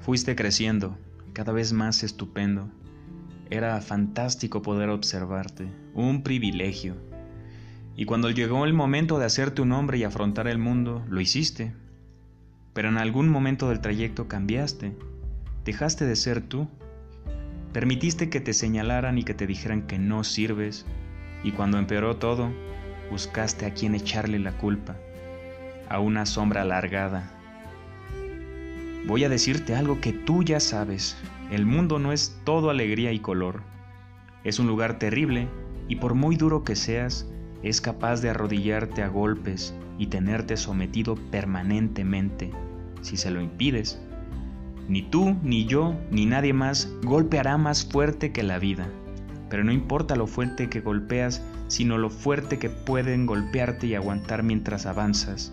Fuiste creciendo, cada vez más estupendo. Era fantástico poder observarte, un privilegio. Y cuando llegó el momento de hacerte un hombre y afrontar el mundo, lo hiciste. Pero en algún momento del trayecto cambiaste, dejaste de ser tú, permitiste que te señalaran y que te dijeran que no sirves, y cuando empeoró todo, buscaste a quien echarle la culpa, a una sombra alargada. Voy a decirte algo que tú ya sabes, el mundo no es todo alegría y color, es un lugar terrible y por muy duro que seas, es capaz de arrodillarte a golpes y tenerte sometido permanentemente si se lo impides. Ni tú, ni yo, ni nadie más golpeará más fuerte que la vida. Pero no importa lo fuerte que golpeas, sino lo fuerte que pueden golpearte y aguantar mientras avanzas.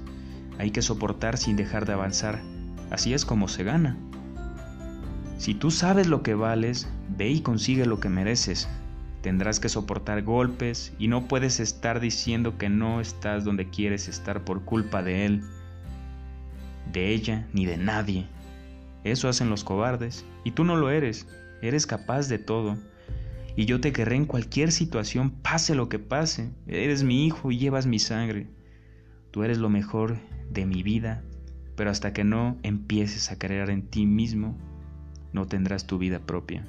Hay que soportar sin dejar de avanzar. Así es como se gana. Si tú sabes lo que vales, ve y consigue lo que mereces. Tendrás que soportar golpes y no puedes estar diciendo que no estás donde quieres estar por culpa de él, de ella ni de nadie. Eso hacen los cobardes y tú no lo eres. Eres capaz de todo. Y yo te querré en cualquier situación, pase lo que pase. Eres mi hijo y llevas mi sangre. Tú eres lo mejor de mi vida, pero hasta que no empieces a creer en ti mismo, no tendrás tu vida propia.